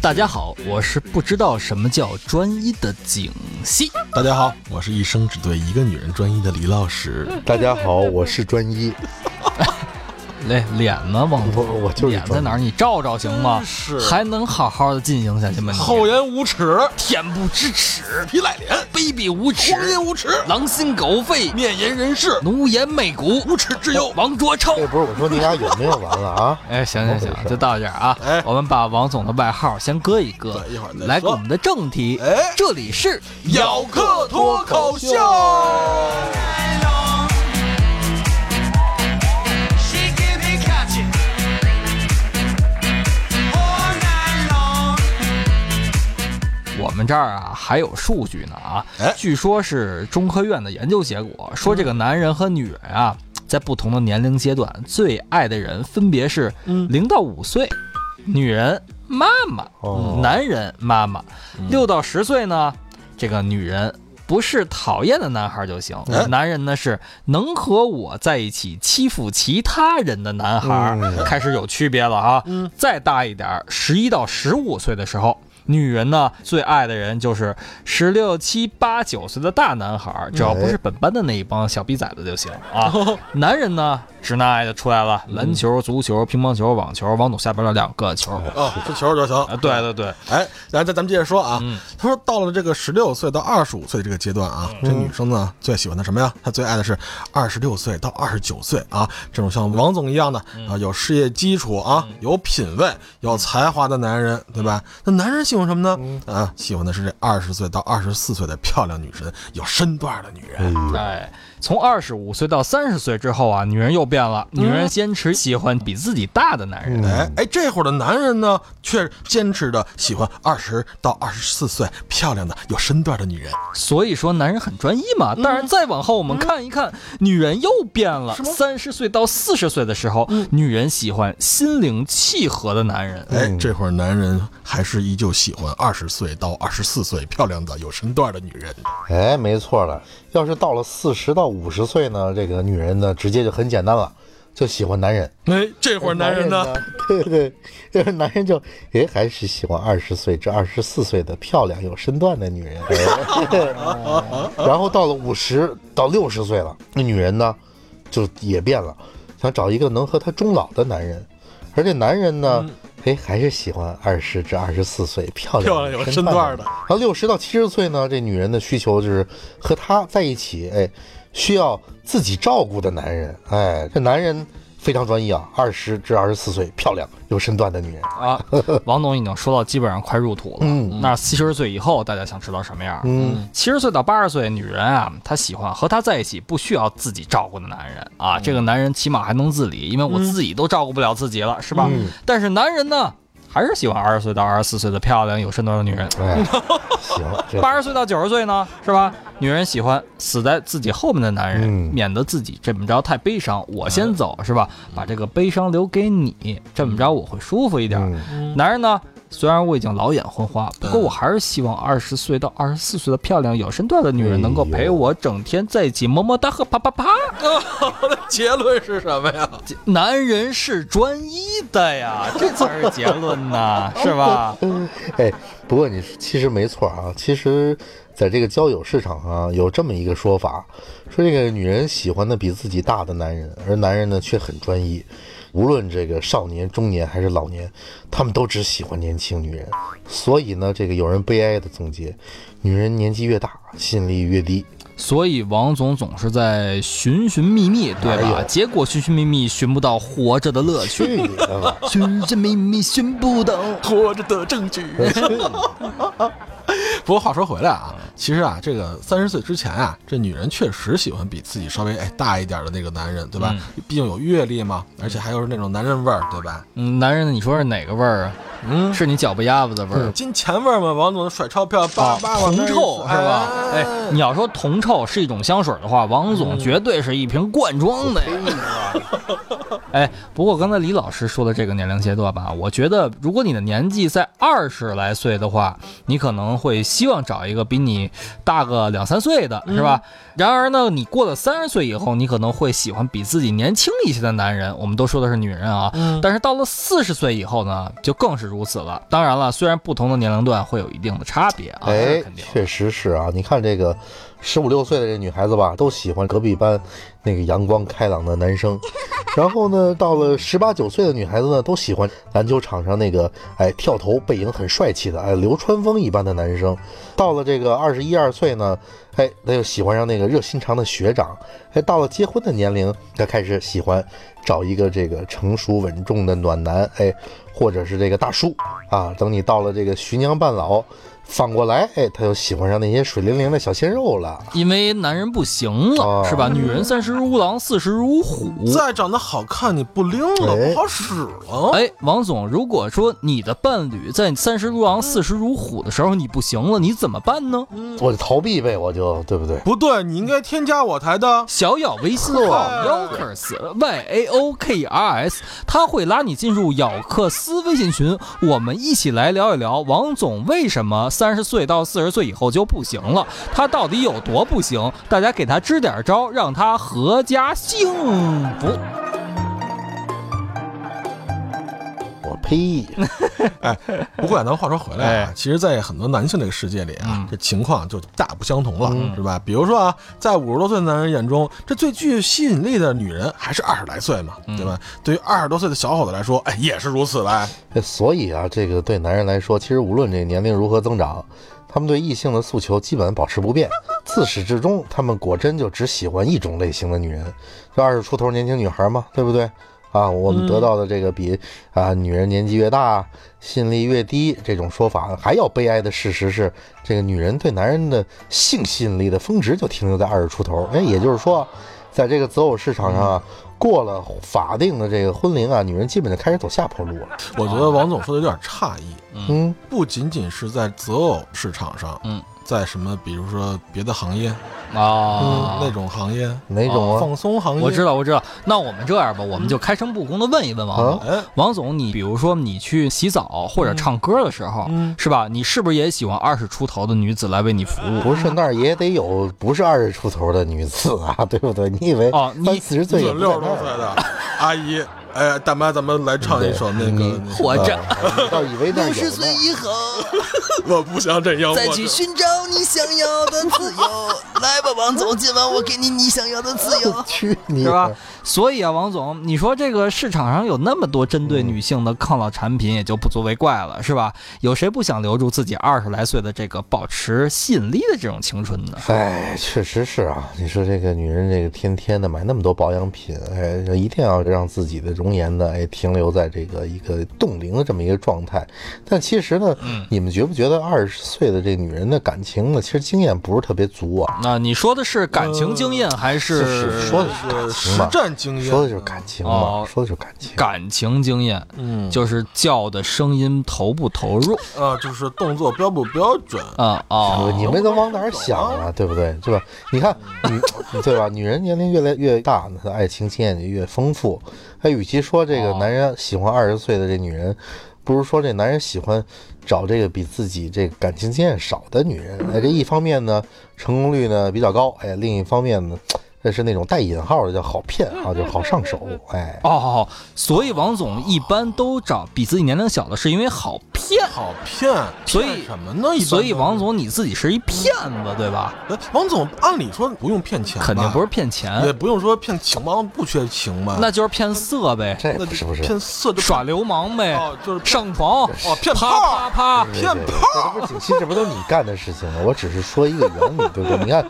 大家好，我是不知道什么叫专一的景熙。大家好，我是一生只对一个女人专一的李老师。大家好，我是专一，嘞，脸呢，王我我就是脸在哪儿？你照照行吗？是还能好好的进行下去吗？厚颜无耻，恬不知耻，皮赖脸，卑鄙无耻，荒淫无耻，狼心狗肺，面颜人世，奴颜媚骨，无耻之尤。王卓超。这，不是，我说你俩有没有完了啊？哎，行行行，就到这儿啊。哎我们把王总的外号先搁一搁，一会儿来个我们的正题。哎这里是咬客脱口秀，们这儿啊还有数据呢啊。哎，据说是中科院的研究结果，说这个男人和女人啊，在不同的年龄阶段最爱的人分别是零到五岁，女人妈妈，哦。男人妈妈，六到十岁呢，这个女人。不是讨厌的男孩就行，哎。男人呢是能和我在一起欺负其他人的男孩，嗯。开始有区别了啊。再大一点，十一到十五岁的时候，女人呢最爱的人就是十六七八九岁的大男孩，只要不是本班的那一帮小逼崽子就行啊。男人呢，直男癌就出来了，篮球、足球、乒乓球、网球，王总下边的两个球。哦，这球就行。啊，对对对，哎，来咱咱们接着说啊。嗯他说到了这个十六岁到二十五岁这个阶段啊，这女生呢最喜欢的什么呀？她最爱的是二十六岁到二十九岁啊，这种像王总一样的啊，有事业基础啊，有品位、有才华的男人，对吧？那男人喜欢什么呢？啊，喜欢的是这二十岁到二十四岁的漂亮女神，有身段的女人。哎，从二十五岁到三十岁之后啊，女人又变了，女人坚持喜欢比自己大的男人。哎哎，这会儿的男人呢，却坚持的喜欢二十到二十四岁漂亮的、有身段的女人。所以说男人很专一嘛。嗯当然，再往后我们看一看，女人又变了。三十岁到四十岁的时候，嗯女人喜欢心灵契合的男人。哎，这会儿男人还是依旧喜欢二十岁到二十四岁漂亮的、有身段的女人。哎，没错了。要是到了四十到五十岁呢，这个女人呢，直接就很简单了，就喜欢男人。哎，这会儿男人呢，？对对，这个男人就哎，还是喜欢二十岁至二十四岁的漂亮有身段的女人。哎 然后到了五十到六十岁了，那女人呢，就也变了，想找一个能和她终老的男人。而这男人呢，哎，还是喜欢二十至二十四岁漂亮漂亮有身段的然后六十到七十岁呢，这女人的需求就是和他在一起，哎，需要自己照顾的男人。哎，这男人非常专一啊，二十至二十四岁漂亮有身段的女人。啊，王总已经说到基本上快入土了。嗯那七十岁以后，大家想知道什么样？嗯，七十岁到八十岁，女人啊，她喜欢和她在一起不需要自己照顾的男人啊。这个男人起码还能自理，因为我自己都照顾不了自己了，是吧？嗯但是男人呢，还是喜欢二十岁到二十四岁的漂亮有身段的女人。哎，行，八十岁到九十岁呢，是吧？女人喜欢死在自己后面的男人，嗯免得自己这么着太悲伤。我先走，是吧？把这个悲伤留给你，这么着我会舒服一点。嗯男人呢，虽然我已经老眼昏花，不过我还是希望二十岁到二十四岁的漂亮有身段的女人能够陪我整天在一起么么哒和啪啪啪。结论是什么呀？男人是专一的呀，这才是结论呐，是吧？哎，不过你其实没错啊，其实在这个交友市场上有这么一个说法，说这个女人喜欢的比自己大的男人，而男人呢却很专一。无论这个少年、中年还是老年，他们都只喜欢年轻女人。所以呢，这个有人悲哀的总结：女人年纪越大，吸引力越低。所以王总总是在寻寻觅觅，对吧？哎结果寻寻觅觅寻不到活着的乐趣！寻寻觅觅寻不到。活着的证据。不过话说回来啊，其实啊，这个三十岁之前啊，这女人确实喜欢比自己稍微哎大一点的那个男人，对吧？毕竟有阅历嘛，而且还有那种男人味儿，对吧？嗯，男人，你说是哪个味儿啊？嗯，是你脚不丫子的味儿。金钱味儿嘛，王总甩钞票，叭啊，叭往那儿一铜臭是吧？哎，你要说铜臭是一种香水的话，王总绝对是一瓶罐装的呀。哎，不过刚才李老师说的这个年龄阶段吧，我觉得如果你的年纪在二十来岁的话，你可能会希望找一个比你大个两三岁的，是吧？然而呢，你过了三十岁以后，你可能会喜欢比自己年轻一些的男人。我们都说的是女人啊，但是到了四十岁以后呢，就更是如此了。当然了，虽然不同的年龄段会有一定的差别啊，这哎肯定，确实是啊，你看这个十五六岁的这女孩子吧，都喜欢隔壁班那个阳光开朗的男生，然后呢，到了十八九岁的女孩子呢，都喜欢篮球场上那个哎跳投背影很帅气的哎流川枫一般的男生，到了这个二十一二岁呢，哎，他又喜欢上那个热心肠的学长，哎，到了结婚的年龄，他开始喜欢找一个这个成熟稳重的暖男，哎，或者是这个大叔。啊。等你到了这个徐娘半老，反过来，哎，他又喜欢上那些水灵灵的小鲜肉了。因为男人不行了，哦是吧？女人三十如狼，四十如虎。再长得好看，你不灵了，哎不好使了。哎，王总，如果说你的伴侣在三十如狼，四十如虎的时候你不行了，你怎么办呢？我就逃避呗，我就对不对？不对，你应该添加我台的。小咬微信号 Yokers Y A O K R S，他会拉你进入咬克斯微信群，我们一起来聊一聊王总为什么三十岁到四十岁以后就不行了，他到底有多不行？大家给他支点招，让他阖家幸福。我呸！不过啊，咱话说回来啊哎，其实，在很多男性这个世界里啊嗯，这情况就大不相同了，是吧？比如说啊，在五十多岁的男人眼中，这最具吸引力的女人还是二十来岁嘛，对吧？对于二十多岁的小伙子来说，哎，也是如此呗。哎所以啊，这个对男人来说，其实无论这个年龄如何增长，他们对异性的诉求基本保持不变。自始至终，他们果真就只喜欢一种类型的女人，就二十出头年轻女孩嘛，对不对？啊，我们得到的这个比啊女人年纪越大吸引力越低这种说法，还要悲哀的事实是，这个女人对男人的性吸引力的峰值就停留在二十出头。哎，也就是说，在这个择偶市场上啊，过了法定的这个婚龄啊，女人基本就开始走下坡路了。我觉得王总说的有点诧异，嗯，不仅仅是在择偶市场上，嗯，在什么，比如说别的行业，啊，那种行业，哪种啊？放松行业，我知道，我知道。那我们这样吧，我们就开诚布公的问一问王总。哎，王总，你比如说你去洗澡或者唱歌的时候，嗯是吧？你是不是也喜欢二十出头的女子来为你服务？不是，那儿也得有不是二十出头的女子啊，对不对？你以为哦你三四十岁也有六十多岁的阿姨，哎，大妈，咱们来唱一首那个，活着。啊 你倒以为六十岁？以后，我不想这样，再去寻找你想要的自由。来吧，王总，今晚我给你你想要的自由。去你是吧的！？所以啊，王总，你说这个市场上有那么多针对女性的抗老产品，也就不足为怪了，是吧？有谁不想留住自己二十来岁的这个保持吸引力的这种青春呢？哎，确实是啊。你说这个女人，这个天天的买那么多保养品，哎，一定要让自己的容颜呢，哎，停留在这个一个冻龄的这么一个状态。但其实呢，你们觉不觉得二十岁的这女人的感情呢，其实经验不是特别足啊？那你说的是感情经验还是是说的是实战经验，说的就是感情嘛，哦说的就是感情。感情经验？嗯，就是叫的声音投不投入啊，就是动作标不标准，啊哦，你们都往哪儿想啊？对不对？对吧？你看女，对吧？女人年龄越来越大呢，她的爱情经验就越丰富。她与其说这个哦男人喜欢二十岁的这女人，不如说这男人喜欢找这个比自己这个感情经验少的女人。哎，这一方面呢，成功率呢比较高，哎，另一方面呢，这是那种带引号的叫好骗啊，就是好上手，哎。哦，所以王总一般都找比自己年龄小的，是因为好骗。好骗，所以什么呢？所以王总你自己是一骗子，对吧？哎，王总按理说不用骗钱，肯定不是骗钱也钱，不用说骗情吧，不缺情吧？那就是骗色呗，这是不是，骗色就耍流氓呗哦，就是上床哦骗啪炮啪啪，对骗对对这不是景熙，这不都是你干的事情吗？我只是说一个原理，对不对？你看，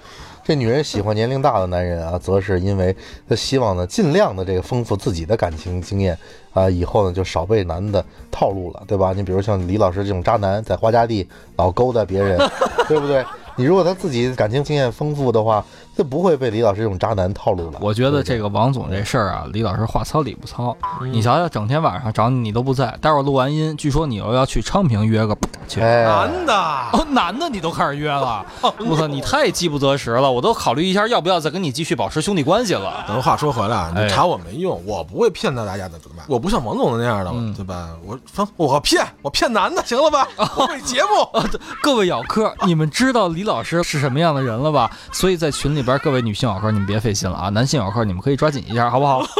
这女人喜欢年龄大的男人啊，则是因为她希望呢，尽量的这个丰富自己的感情经验啊，以后呢就少被男的套路了，对吧？你比如像李老师这种渣男，在花家地老勾搭别人，对不对？你如果他自己感情经验丰富的话，就不会被李老师这种渣男套路了。我觉得这个王总这事儿啊，李老师话糙理不糙。你瞧瞧，整天晚上找你你都不在，待会儿录完音，据说你又要去昌平约个男的，哦，男的你都开始约了，我操，你太饥不择食了，我都考虑一下要不要再跟你继续保持兄弟关系了。等话说回来啊，哎你查我没用，我不会骗到大家的，对吧？我不像王总的那样的，嗯对吧？我说我骗，我骗男的，行了吧？我 为节目，各位咬客，你们知道李老师是什么样的人了吧？所以在群里边，各位女性咬客，你们别费心了啊，男性咬客你们可以抓紧一下，好不好？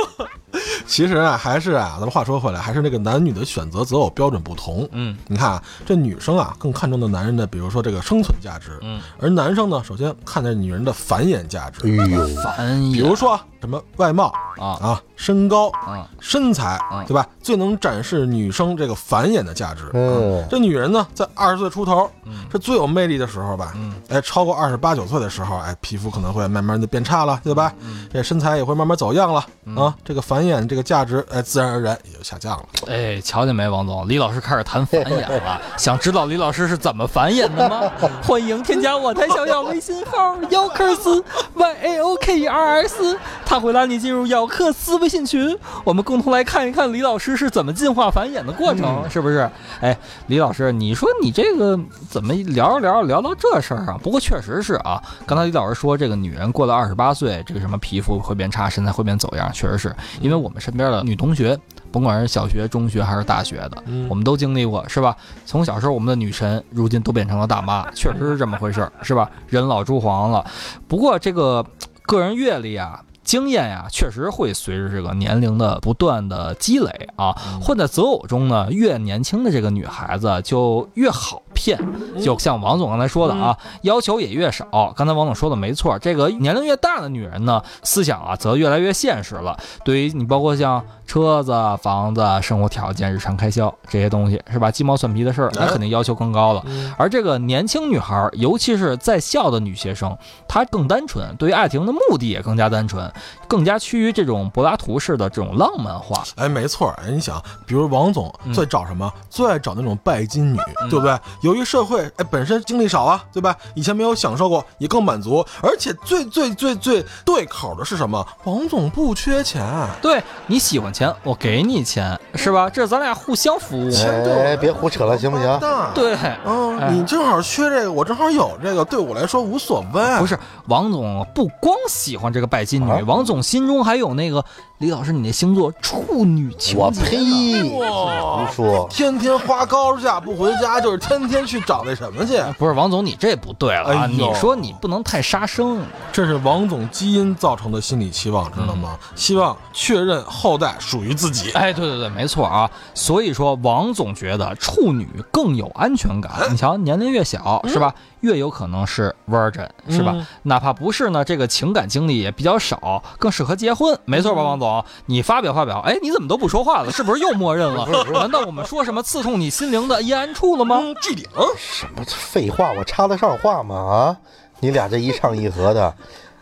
其实啊，还是啊，咱们话说回来，还是那个男女的选择择偶标准不同。嗯，你看啊，这女生啊更看重的男人的，比如说这个生存价值，嗯，而男生呢，首先看待女人的繁衍价值，哎呦，烦比如说什么外貌啊啊、身高、啊，身材嗯，对吧？最能展示女生这个繁衍的价值。嗯这女人呢，在二十岁出头嗯是最有魅力的时候吧？嗯，哎，超过二十八九岁的时候，哎，皮肤可能会慢慢的变差了，对吧？嗯这身材也会慢慢走样了啊，这个繁衍这个价值，哎，自然而然也就下降了。哎，瞧见没，王总，李老师开始谈繁衍了。想知道李老师是怎么繁衍的吗？欢迎添加我台小小微信号姚克斯 y a o k e r s，他会拉你进入姚克斯微信群，我们共同来看一看李老师是怎么进化繁衍的过程，是不是？哎，李老师，你说你这个怎么聊着聊着聊到这事儿啊？不过确实是啊，刚才李老师说这个女人过了二十八岁，这个什么皮肤会变差，身材会变走样，确实是因为我们身边的女同学。甭管是小学、中学还是大学的，嗯我们都经历过，是吧？从小时候我们的女神，如今都变成了大妈，确实是这么回事儿，是吧？人老珠黄了。不过这个个人阅历啊。经验呀、确实会随着这个年龄的不断的积累啊，混在择偶中呢，越年轻的这个女孩子就越好骗。就像王总刚才说的啊，要求也越少。刚才王总说的没错，这个年龄越大的女人呢，思想啊则越来越现实了。对于你包括像车子、房子、生活条件、日常开销这些东西，是吧？鸡毛蒜皮的事儿，那肯定要求更高了。而这个年轻女孩儿，尤其是在校的女学生，她更单纯，对于爱情的目的也更加单纯，更加趋于这种柏拉图式的这种浪漫化。哎，没错，哎，你想，比如王总嗯最找什么？最爱找那种拜金女，对不对？由于社会哎本身经历少啊，对吧？以前没有享受过，也更满足，而且最最最最对口的是什么？王总不缺钱，对你喜欢钱，我给你钱，是吧？这是咱俩互相服务。哎，别胡扯了，行不行？对，嗯，哎你正好缺这个，我正好有这个，对我来说无所谓。不是王总不光喜欢这个拜金女，啊王总心中还有那个李老师你那星座处女。我呸！哇胡说，天天花高价不回家，就是天天去找那什么去。不是王总，你这不对了啊！哎呦你说你不能太杀生。这是王总基因造成的心理期望，知道吗？希望确认后代属于自己。哎，对对对，没错啊。所以说，王总觉得处女更有安全感。你瞧，年龄越小是吧，越有可能是 virgin 是吧？嗯哪怕不是呢，这个情感经历也比较少，更适合结婚。没错吧，王总？你发表发表。哎，你怎么都不说话了？是不是又默认了？难道我们说什么刺痛你心灵的阴暗处了吗？嗯，置顶。什么废话，我插得上话吗？啊，你俩这一唱一和的，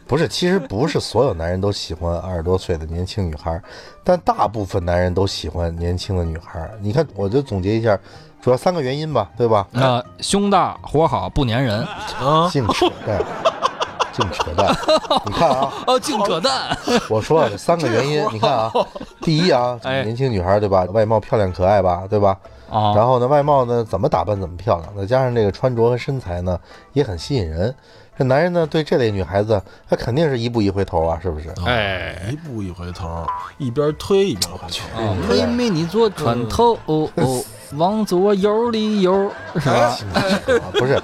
不是，其实不是所有男人都喜欢二十多岁的年轻女孩，但大部分男人都喜欢年轻的女孩。你看，我就总结一下，主要三个原因吧，对吧？呃，胸大活好不粘人。啊，净扯淡，净扯淡。你看啊，哦，净扯淡。我说了这三个原因，你看啊，第一啊，哎年轻女孩对吧，外貌漂亮可爱吧，对吧？啊，然后呢，外貌呢怎么打扮怎么漂亮，再加上这个穿着和身材呢也很吸引人。这男人呢对这类女孩子，他肯定是一步一回头啊，是不是？哎一步一回头，一边推一边回头。啊妹妹你坐船头，哦哦，往左游里游，是吧？啊不是，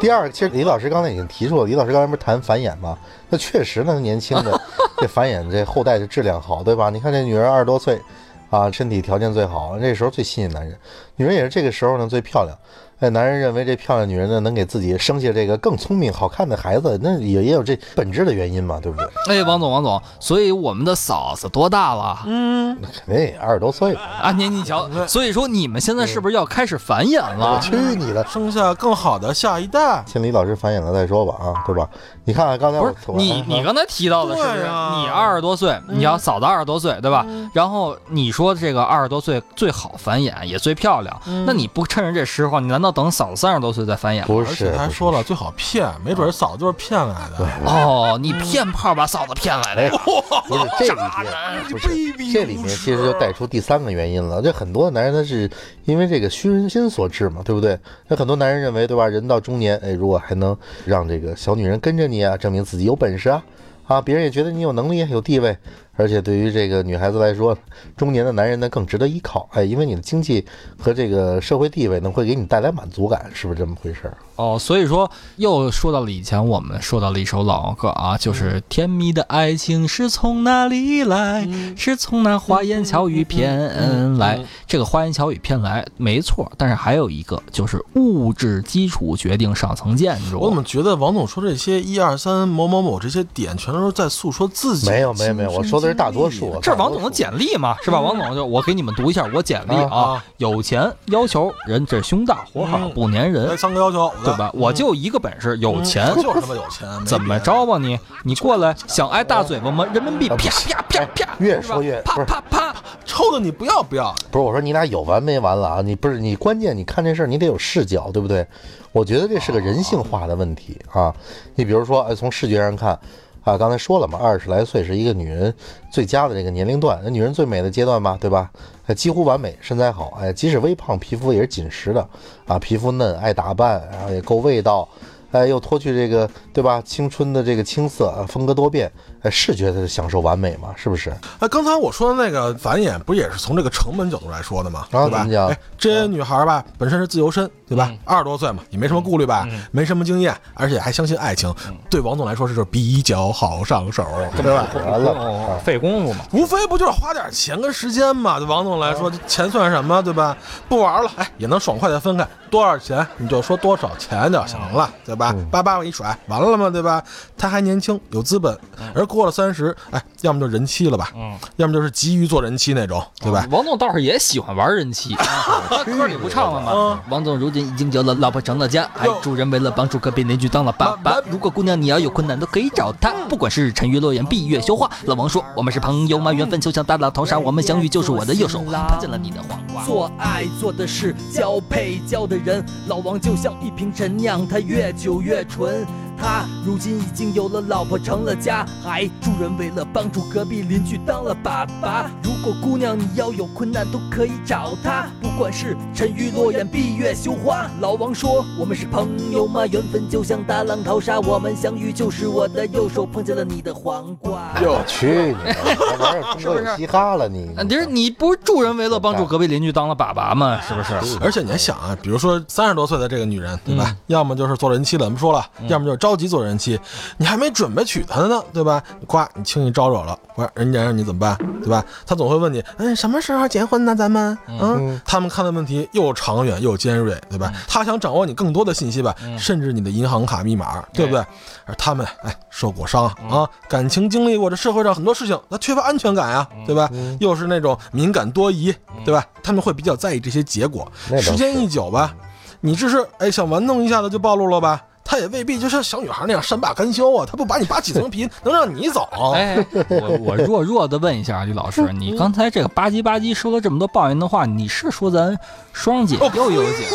第二，其实李老师刚才已经提出了，李老师刚才不是谈繁衍吗？那确实呢，年轻的 这繁衍这后代的质量好，对吧？你看这女人二十多岁，啊，身体条件最好，那时候最吸引男人，女人也是这个时候呢最漂亮。哎，男人认为这漂亮女人呢能给自己生下这个更聪明、好看的孩子，那也也有这本质的原因嘛，对不对？哎，王总，王总，所以我们的嫂子多大了？嗯那肯定也二十多岁了，啊，您你瞧，所以说你们现在是不是要开始繁衍了我了？去你的！生下更好的下一代。先李老师繁衍了再说吧，啊，对吧？你看看，刚才不是你，你刚才提到的是你二十多岁，你要嫂子二十多岁，对吧？然后你说这个二十多岁最好繁衍，也最漂亮，那你不趁着这时候，你难道道等嫂子三十多岁再繁衍吗？不是他还说了，最好骗，没准嫂子就是骗来的。哦，你骗炮把嫂子骗来的不是这里面，不是这里面其实就带出第三个原因了。这很多男人他是因为这个虚荣心所致嘛，对不对？那很多男人认为，对吧？人到中年，哎，如果还能让这个小女人跟着你啊，证明自己有本事啊，啊，别人也觉得你有能力、有地位，而且对于这个女孩子来说，中年的男人呢更值得依靠，哎，因为你的经济和这个社会地位呢会给你带来满足感，是不是这么回事儿？哦，所以说又说到了以前我们说到了一首老歌啊，就是甜蜜的爱情是从哪里来？是从那花言巧语骗来。这个花言巧语骗来没错，但是还有一个就是物质基础决定上层建筑。我怎么觉得王总说这些一二三某某某这些点，全都是在诉说自己没有没有没有，我说的是大多数。这是王总的简历嘛，是吧？王总就我给你们读一下我简历啊有钱要求人这胸大活好嗯不粘人哎，，三个要求，对吧？我就一个本事，有钱嗯就是他妈有钱，怎么着吧你？你过来想挨大嘴巴吗？人民币啪啪啪啪，哎越说越啪啪啪。抽的你不要不要的，不是我说你俩有完没完了啊？你不是你关键你看这事儿你得有视角，对不对？我觉得这是个人性化的问题啊。你比如说，哎，从视觉上看啊，刚才说了嘛，二十来岁是一个女人最佳的这个年龄段，那女人最美的阶段嘛，对吧？哎，几乎完美，身材好，哎，即使微胖，皮肤也是紧实的啊，皮肤嫩，爱打扮，然后也够味道。哎，又脱去这个，对吧？青春的这个青涩，啊风格多变，哎，是觉得享受完美嘛？是不是？哎，刚才我说的那个繁衍，不也是从这个成本角度来说的吗？对吧哎，这些女孩吧，本身是自由身，对吧？二十多岁嘛，也没什么顾虑吧，没什么经验，而且还相信爱情，对王总来说是就是比较好上手，对吧？完了，哦，费功夫嘛。无非不就是花点钱跟时间嘛？对王总来说，钱算什么，对吧？不玩了，哎，也能爽快的分开，多少钱你就说多少钱就行了，对吧？叭叭我一甩，完了嘛，对吧？他还年轻，有资本，而过了三十，哎，要么就人妻了吧，嗯，要么就是急于做人妻那种，对吧？王总倒是也喜欢玩人妻，他歌里不唱了吗？王总如今已经有了老婆，成了家，还助人为了帮助隔壁邻居当了爸爸。如果姑娘你要有困难，都可以找他，不管是沉鱼落雁、闭月羞花。老王说：“我们是朋友吗？缘分就像大浪淘沙，我们相遇就是我的右手碰见了你的黄瓜。”做爱做的事交配交的人，老王就像一瓶陈酿，他越久越纯。他如今已经有了老婆，成了家，还助人为乐帮助隔壁邻居当了爸爸。如果姑娘你要有困难，都可以找他，不管是沉鱼落雁、闭月羞花。老王说：“我们是朋友嘛？缘分就像大浪淘沙，我们相遇就是我的右手碰见了你的黄瓜。”我去你的，还玩上中国有嘻哈了你？你，是你不是助人为乐帮助隔壁邻居当了爸爸吗？是不是？而且你还想啊，比如说三十多岁的这个女人，对吧？嗯要么就是做人妻了，咱们说了，要么就是着急做人妻，你还没准备娶她呢，对吧？你夸，你轻易招惹了，呱，人家让你怎么办，对吧？他总会问你，嗯，什么时候结婚呢？咱们，嗯，他们看的问题又长远又尖锐，对吧？他想掌握你更多的信息吧，甚至你的银行卡密码，对不对？而他们，哎，受过伤啊，感情经历过这社会上很多事情，他缺乏安全感啊，对吧？又是那种敏感多疑，对吧？他们会比较在意这些结果。时间一久吧，你这是哎想玩弄一下子就暴露了吧？他也未必就像小女孩那样善罢甘休啊，他不把你扒几层皮，能让你走？哎，我我弱弱的问一下李老师，你刚才这个吧唧吧唧说了这么多抱怨的话，你是说咱双姐又有姐？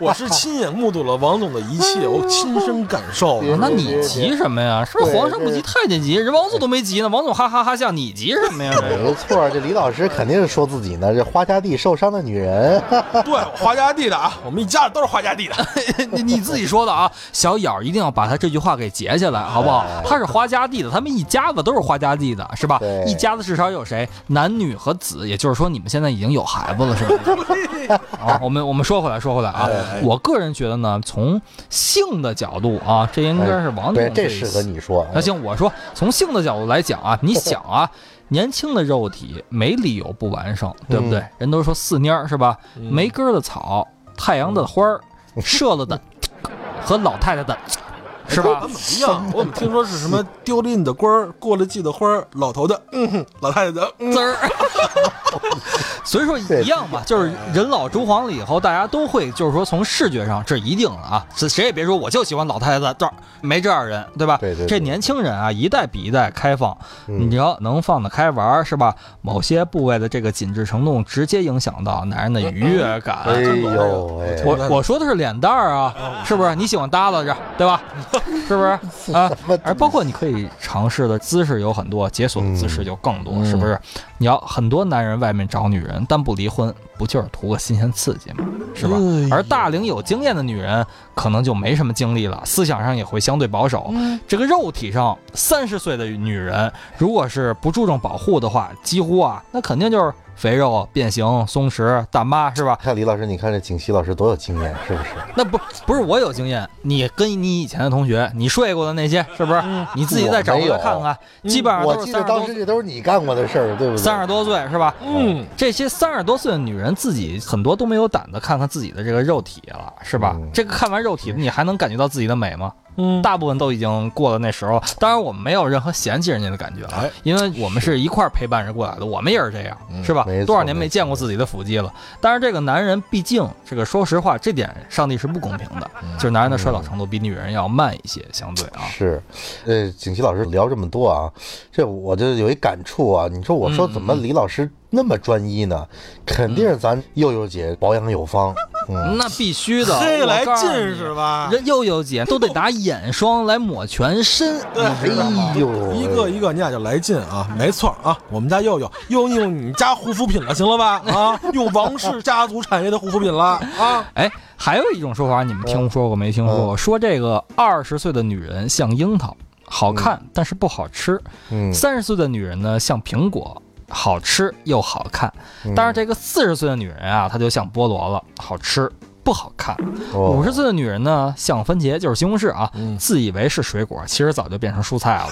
我是亲眼目睹了王总的一切，我亲身感受了。那你急什么呀？是不是皇上不急太监急？人王总都没急呢，王总哈哈哈笑，你急什么呀？没错，这李老师肯定是说自己呢，这花家地受伤的女人。对，花家地的啊，我们一家子都是花家地的。你你自己说的啊，小咬一定要把他这句话给截下来，好不好？他是花家地的，他们一家子都是花家地的，是吧对？一家子至少有谁？男女和子，也就是说你们现在已经有孩子了，是吧？啊，我们我们说回来说回来啊，我个人觉得呢，从性的角度啊，这应该是王，总最这适合你说。那行，我说从性的角度来讲啊，你想啊，年轻的肉体没理由不完胜，对不对？人都说四蔫儿是吧？没根儿的草，太阳的花儿，射了的 和老太太的是吧怎？么一样？我怎么听说是什么丢了你的官儿，过了季的花儿，老头的，嗯哼，老太太的，嗯滋儿。所以说一样嘛，就是人老珠黄了以后，大家都会就是说从视觉上，这一定的啊，谁谁也别说我就喜欢老太太这儿，没这样人，对吧？对对对这年轻人啊，一代比一代开放，嗯你要能放得开玩儿是吧？某些部位的这个紧致程度，直接影响到男人的愉悦感。哎呦喂，我我说的是脸蛋儿啊，是不是？你喜欢耷拉着，对吧？是不是 啊？而包括你可以尝试的姿势有很多，解锁的姿势就更多，是不是？你要很多男人外面找女人，但不离婚，不就是图个新鲜刺激吗？是吧？而大龄有经验的女人可能就没什么精力了，思想上也会相对保守。这个肉体上，三十岁的女人如果是不注重保护的话，几乎啊，那肯定就是肥肉、变形、松弛、大妈，是吧？看李老师，你看这景熙老师多有经验，是不是？那不不是我有经验，你跟你以前的同学，你睡过的那些，是不是？你自己再找回来看看，基本上我都是三十多记得当时这都是你干过的事儿，对不对？三十多岁是吧？嗯，这些三十多岁的女人自己很多都没有胆子看看自己的这个肉体了，是吧？嗯这个看完肉体，你还能感觉到自己的美吗？嗯大部分都已经过了那时候。当然，我们没有任何嫌弃人家的感觉了哎，因为我们是一块儿陪伴着过来的，我们也是这样，是吧？多少年没见过自己的腹肌了。但是这个男人，毕竟这个说实话，这点上帝是不公平的，就是男人的衰老程度比女人要慢一些，相对啊。是，呃，景琦老师聊这么多啊，这我就有一感触啊。你说我说怎么李老师那么专一呢？肯定是咱佑佑姐保养有方，嗯，那必须的，黑来劲是吧？人又有姐都得拿眼霜来抹全身，哎呦，一个一个你俩就来劲啊，没错啊，我们家佑佑又用你家护肤品了，行了吧？啊，用王氏家族产业的护肤品了啊，哎，还有一种说法，你们听说过没听说过？说这个二十岁的女人像樱桃，好看但是不好吃；嗯，三十岁的女人呢像苹果，好吃又好看。嗯但是这个四十岁的女人啊，她就像菠萝了，好吃不好看。哦五十岁的女人呢像番茄，就是西红柿啊，嗯自以为是水果，其实早就变成蔬菜了。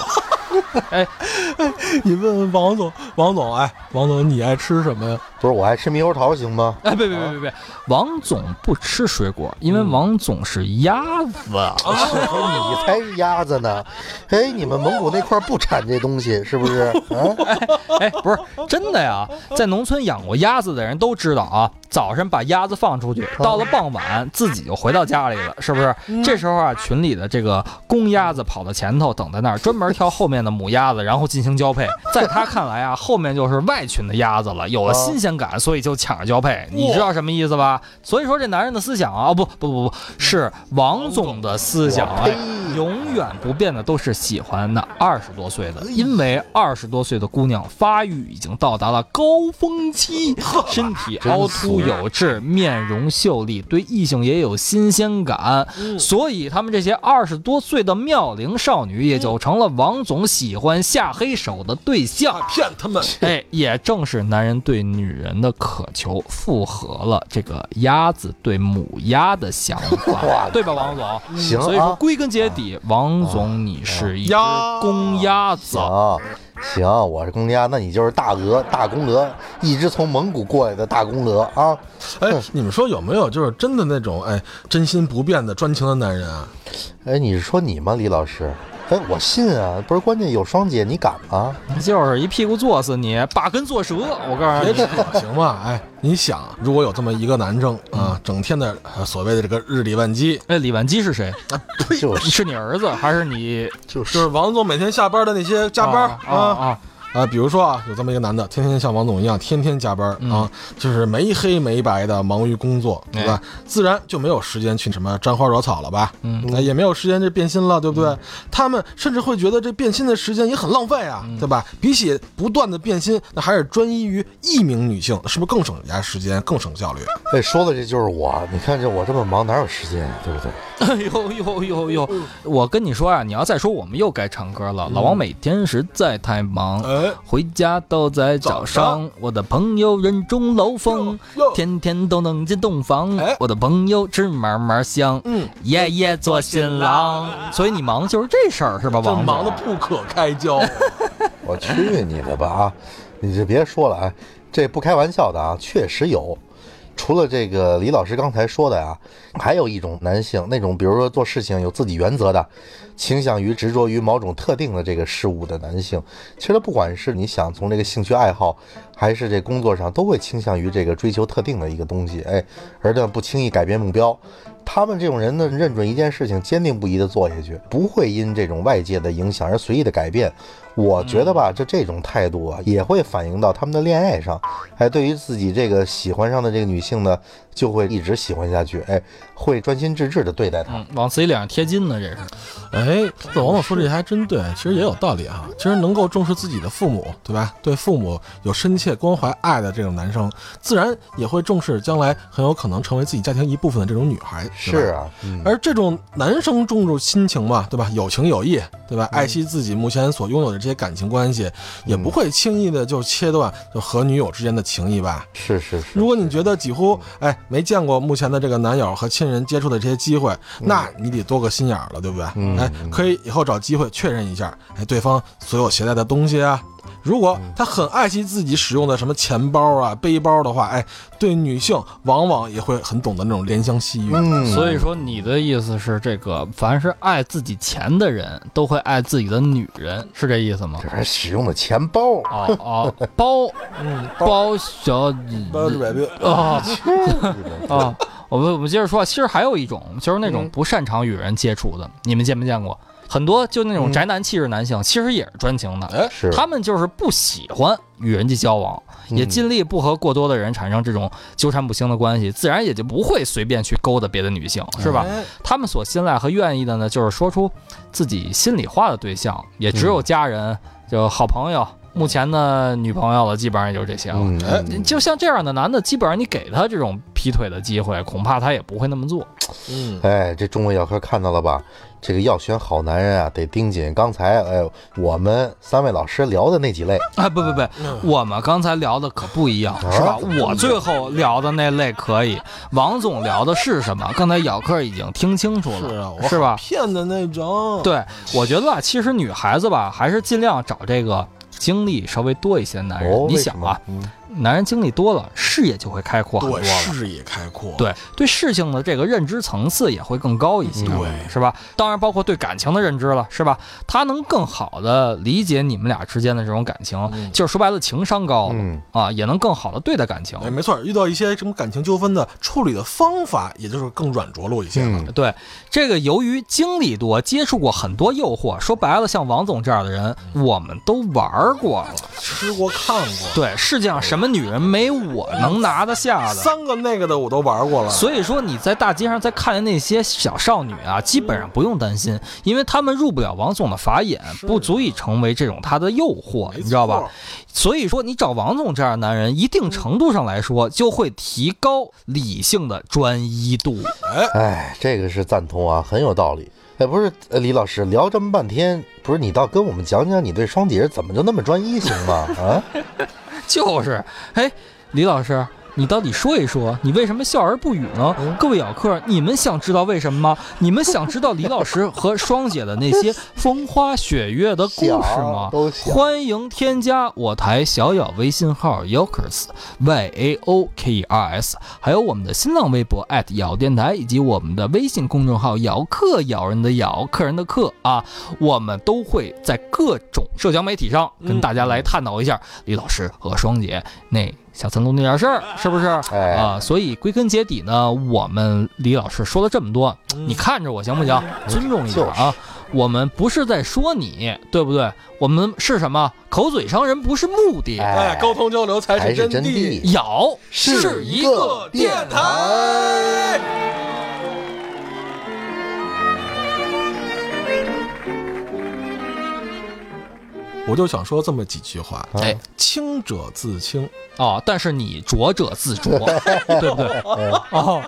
哎，你问问王总，王总，哎，王总你爱吃什么呀？不是我爱吃猕猴桃行吗？哎，别别别别别，王总不吃水果，因为王总是鸭子。啊你才是鸭子呢！哎，你们蒙古那块不产这东西是不是？啊，哎，不是真的呀，在农村养过鸭子的人都知道啊，早上把鸭子放出去，到了傍晚自己就回到家里了，是不是？这时候啊，群里的这个公鸭子跑到前头等在那儿，专门挑后面的母鸭子，然后进行交配。在他看来啊，后面就是外群的鸭子了，有了新鲜感，所以就抢着交配。你知道什么意思吧？所以说这男人的思想啊，哦不不不不，是王总的思想啊。永远不变的都是喜欢那二十多岁的，因为二十多岁的姑娘发育已经到达了高峰期，身体凹凸有致，面容秀丽，对异性也有新鲜感，所以他们这些二十多岁的妙龄少女也就成了王总喜欢下黑手的对象。骗他们！哎，也正是男人对女人的渴求，符合了这个鸭子对母鸭的想法，对吧，王总？行所以说，啊，归根结底，王总你是一只公鸭子。行行，我是公家，那你就是大鹅，大公鹅，一只从蒙古过来的大公鹅啊！哎，你们说有没有就是真的那种哎真心不变的专情的男人啊？哎，你是说你吗，李老师？哎，我信啊，不是关键有双姐，你敢吗？就是一屁股坐死你，八根坐折。我告诉你，扯行吧？哎，你想，如果有这么一个男生啊，整天的呃所谓的这个日理万机，哎，李万机是谁？就是 是你儿子还是你就是王总每天下班的那些加班啊啊啊？啊，比如说啊，有这么一个男的，天天像王总一样，天天加班、啊，就是没黑没白的忙于工作，对吧？自然就没有时间去什么沾花惹草了吧？嗯哎也没有时间这变心了，对不对？他们甚至会觉得这变心的时间也很浪费啊，对吧？比起不断的变心，那还是专一于一名女性，是不是更省人家时间，更省效率？哎，说的这就是我。你看这我这么忙，哪有时间呀？对不对？哎呦呦呦呦！我跟你说啊、你要再说，我们又该唱歌了。老王每天实在太忙，哎，回家都在早早上上。我的朋友人中楼凤哟哟，天天都能进洞房哎。我的朋友吃嘛嘛香，嗯，夜夜做新郎。所以你忙就是这事儿是吧，王总？忙得不可开交。我去你的吧啊！你就别说了啊，这不开玩笑的啊，确实有。除了这个李老师刚才说的呀，还有一种男性，那种比如说做事情有自己原则的，倾向于执着于某种特定的这个事物的男性，其实他不管是你想从这个兴趣爱好，还是这工作上，都会倾向于这个追求特定的一个东西，哎，而呢不轻易改变目标。他们这种人呢，认准一件事情，坚定不移地做下去，不会因这种外界的影响而随意的改变。我觉得吧，就这种态度啊，也会反映到他们的恋爱上。哎，对于自己这个喜欢上的这个女性呢，就会一直喜欢下去。哎，会专心致志地对待她。嗯，往自己脸上贴金呢，这是。哎，这王总说这还真对，其实也有道理啊。其实能够重视自己的父母，对吧？对父母有深切关怀爱的这种男生，自然也会重视将来很有可能成为自己家庭一部分的这种女孩。是啊，嗯，而这种男生重视亲情嘛，对吧？有情有义，对吧？爱惜自己目前所拥有的这些感情关系，也不会轻易的就切断就和女友之间的情谊吧。是是是。如果你觉得几乎哎没见过目前的这个男友和亲人接触的这些机会，那你得多个心眼儿了，对不对？嗯哎，可以以后找机会确认一下，哎，对方所有携带的东西啊。如果他很爱惜自己使用的什么钱包啊、背包的话，哎，对女性往往也会很懂得那种怜香惜玉。嗯，所以说你的意思是，这个凡是爱自己钱的人，都会爱自己的女人，是这意思吗这？还使用的钱包，哦哦，包嗯，包小包治百病。啊啊！我们我们接着说，其实还有一种，就是那种不擅长与人接触的，你们见没见过？很多就那种宅男气质男性，其实也是专情的。他们就是不喜欢与人际交往，也嗯尽力不和过多的人产生这种纠缠不清的关系，自然也就不会随便去勾搭别的女性，是吧？哎他们所信赖和愿意的呢，就是说出自己心里话的对象，也只有家人，就好朋友。目前的，女朋友了，基本上也就这些了。就像这样的男的，基本上你给他这种劈腿的机会，恐怕他也不会那么做。嗯，哎，这中国药科看到了吧？这个要选好男人啊，得盯紧刚才哎我们三位老师聊的那几类。哎，不不不，我们刚才聊的可不一样，是吧？我最后聊的那类可以，王总聊的是什么？刚才咬客已经听清楚了，是啊，我是吧？骗的那种。，对，我觉得吧，其实女孩子吧，还是尽量找这个经历稍微多一些的男人。哦，你想啊，，男人经历多了，视野就会开阔很多对，了。视野开阔。，对对事情的这个认知层次也会更高一些，对是吧？当然包括对感情的认知了，是吧？他能更好的理解你们俩之间的这种感情，嗯就是说白了情商高了、嗯啊，也能更好的对待感情。哎，没错，遇到一些什么感情纠纷的处理的方法，也就是更软着陆一些了。嗯对这个，由于经历多，接触过很多诱惑，说白了，像王总这样的人，我们都玩过了。吃过看过，对，世界上什么女人没我能拿得下的？三个那个的我都玩过了。所以说你在大街上再看见那些小少女啊，基本上不用担心，因为她们入不了王总的法眼，不足以成为这种他的诱惑，你知道吧？？所以说你找王总这样的男人，一定程度上来说，就会提高理性的专一度。哎，这个是赞同啊，很有道理。哎，不是，呃李老师聊这么半天，不是你倒跟我们讲讲你对双姐怎么就那么专一行吗？啊，就是，哎，李老师。你到底说一说，你为什么笑而不语呢？各位咬客，你们想知道为什么吗？你们想知道李老师和双姐的那些 风花雪月的故事吗欢迎添加我台小咬微信号 yokers y a o k e r s，还有我们的新浪微博咬电台，以及我们的微信公众号咬客咬人的咬客人的客啊，我们都会在各种社交媒体上跟大家来探讨一下李老师和双姐那小三路那点事儿，是不是？哎啊，所以归根结底呢，我们李老师说了这么多，你看着我行不行？尊重一点啊。我们不是在说你，对不对？我们是什么？口嘴伤人不是目的，哎，沟通交流才是真真谛。咬是一个电台。我就想说这么几句话，哎清者自清，哦，但是你浊者自浊，对不对？哦，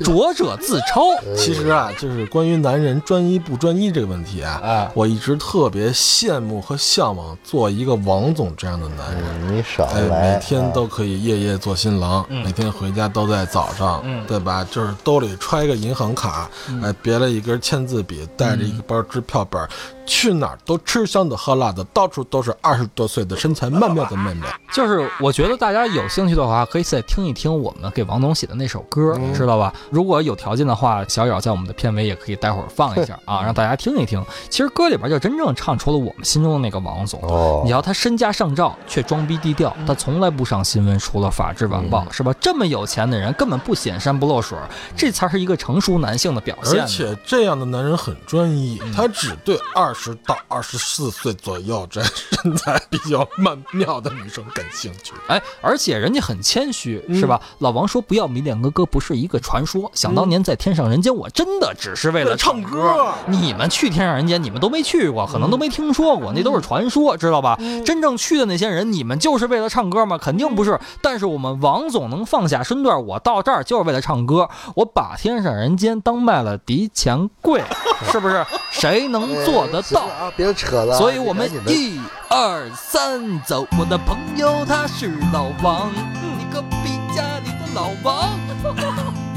浊者自超。其实啊，就是关于男人专一不专一这个问题啊，哎我一直特别羡慕和向往做一个王总这样的男人。嗯你少哎，来，每天都可以夜夜做新郎，每天回家都在早上，嗯。对吧？就是兜里揣个银行卡，哎，别了一根签字笔，带着一个包支票本儿，去哪儿都吃香的喝辣的，到处都是二十多岁的身材曼妙的妹妹。就是我觉得大家有兴趣的话，可以再听一听我们给王总写的那首歌，知道吧？如果有条件的话，小咬在我们的片尾也可以待会儿放一下 啊，让大家听一听。其实歌里边就真正唱出了我们心中的那个王总。哦你要他身家上照，却装逼低调，他从来不上新闻，除了《法制晚报》，是吧？这么有钱的人根本不显山不露水，这才是一个成熟男性的表现。而且这样的男人很专一，他只对二十到二十四岁左右这身材比较曼妙的女生感兴趣。哎，而且人家很谦虚，是吧？老王说不要迷恋哥哥不是一个传说。想当年在天上人间，我真的只是为了唱唱歌你们去天上人间，你们都没去过，可能都没听说过，那都是传说，知道吧？真正去的那些人，你们就是为了唱歌吗？肯定不是。但是我们王总能放下身段，我到这儿就是为了唱歌，我把天上人间当卖了敌钱贵，是不是？谁能做得到？啊？别扯了，所以我们一二三走，我的朋友他是老王，你隔壁家里的老王。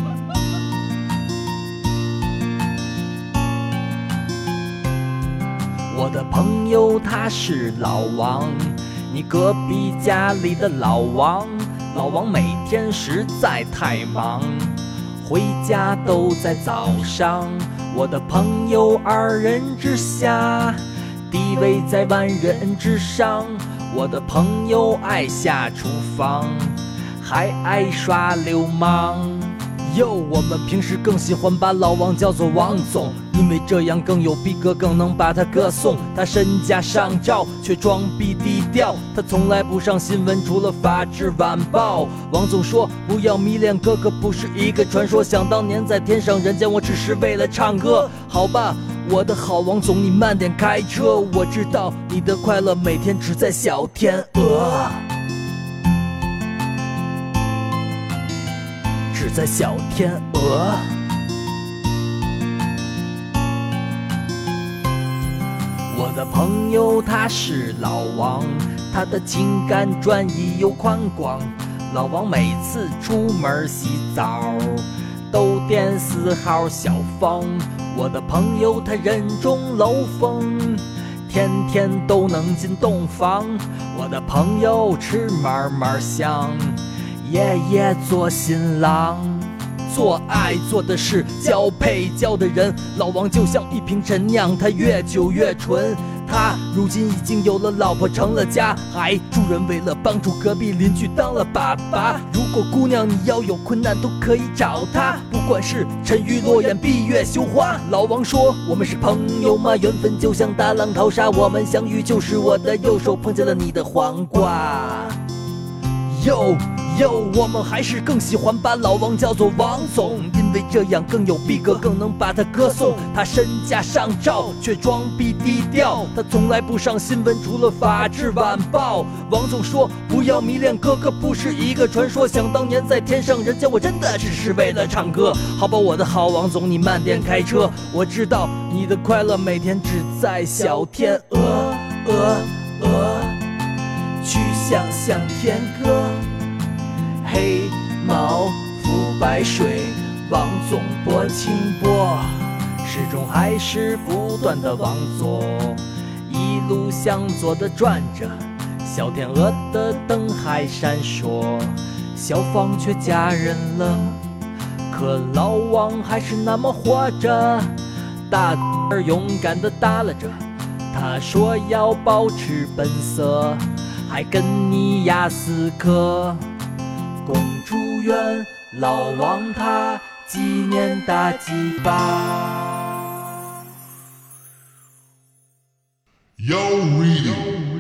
我的朋友他是老王，你隔壁家里的老王。老王每天实在太忙，回家都在早上。我的朋友二人之下，地位在万人之上。我的朋友爱下厨房，还爱耍流氓。哟，我们平时更喜欢把老王叫做王总，因为这样更有逼格，更能把他歌颂。他身家上照，却装逼低调。他从来不上新闻，除了《法制晚报》。王总说：“不要迷恋哥哥，不是一个传说。想当年在天上人间，我只是为了唱歌。好吧，我的好王总，你慢点开车。我知道你的快乐每天只在小天鹅。”只在小天鹅。我的朋友他是老王，他的情感专一又宽广。老王每次出门洗澡，都点四号小芳。我的朋友他人中楼风，天天都能进洞房。我的朋友吃嘛嘛香。爷爷做新郎，做爱做的事交配交的人。老王就像一瓶陈酿，他越久越纯。他如今已经有了老婆，成了家，还助人为乐，帮助隔壁邻居当了爸爸。如果姑娘你要有困难，都可以找他，不管是沉鱼落雁、闭月羞花。老王说：“我们是朋友吗？缘分就像大浪淘沙，我们相遇就是我的右手碰见了你的黄瓜。”哟哟，我们还是更喜欢把老王叫做王总，因为这样更有逼格，更能把他歌颂。他身家上照，却装逼低调。他从来不上新闻，除了《法制晚报》。王总说：“不要迷恋哥哥，不是一个传说。想当年在天上人间，我真的只是为了唱歌。好吧，我的好王总，你慢点开车。我知道你的快乐每天只在小天鹅，鹅鹅。去想想天歌，黑毛浮白水，王总拨清波，始终还是不断的往左，一路向左的转着，小天鹅的灯还闪烁，小芳却嫁人了，可老王还是那么活着，大儿勇敢的耷拉着。他说要保持本色，还跟你雅斯克。共祝愿老王他鸡年大吉吧。Yo reading.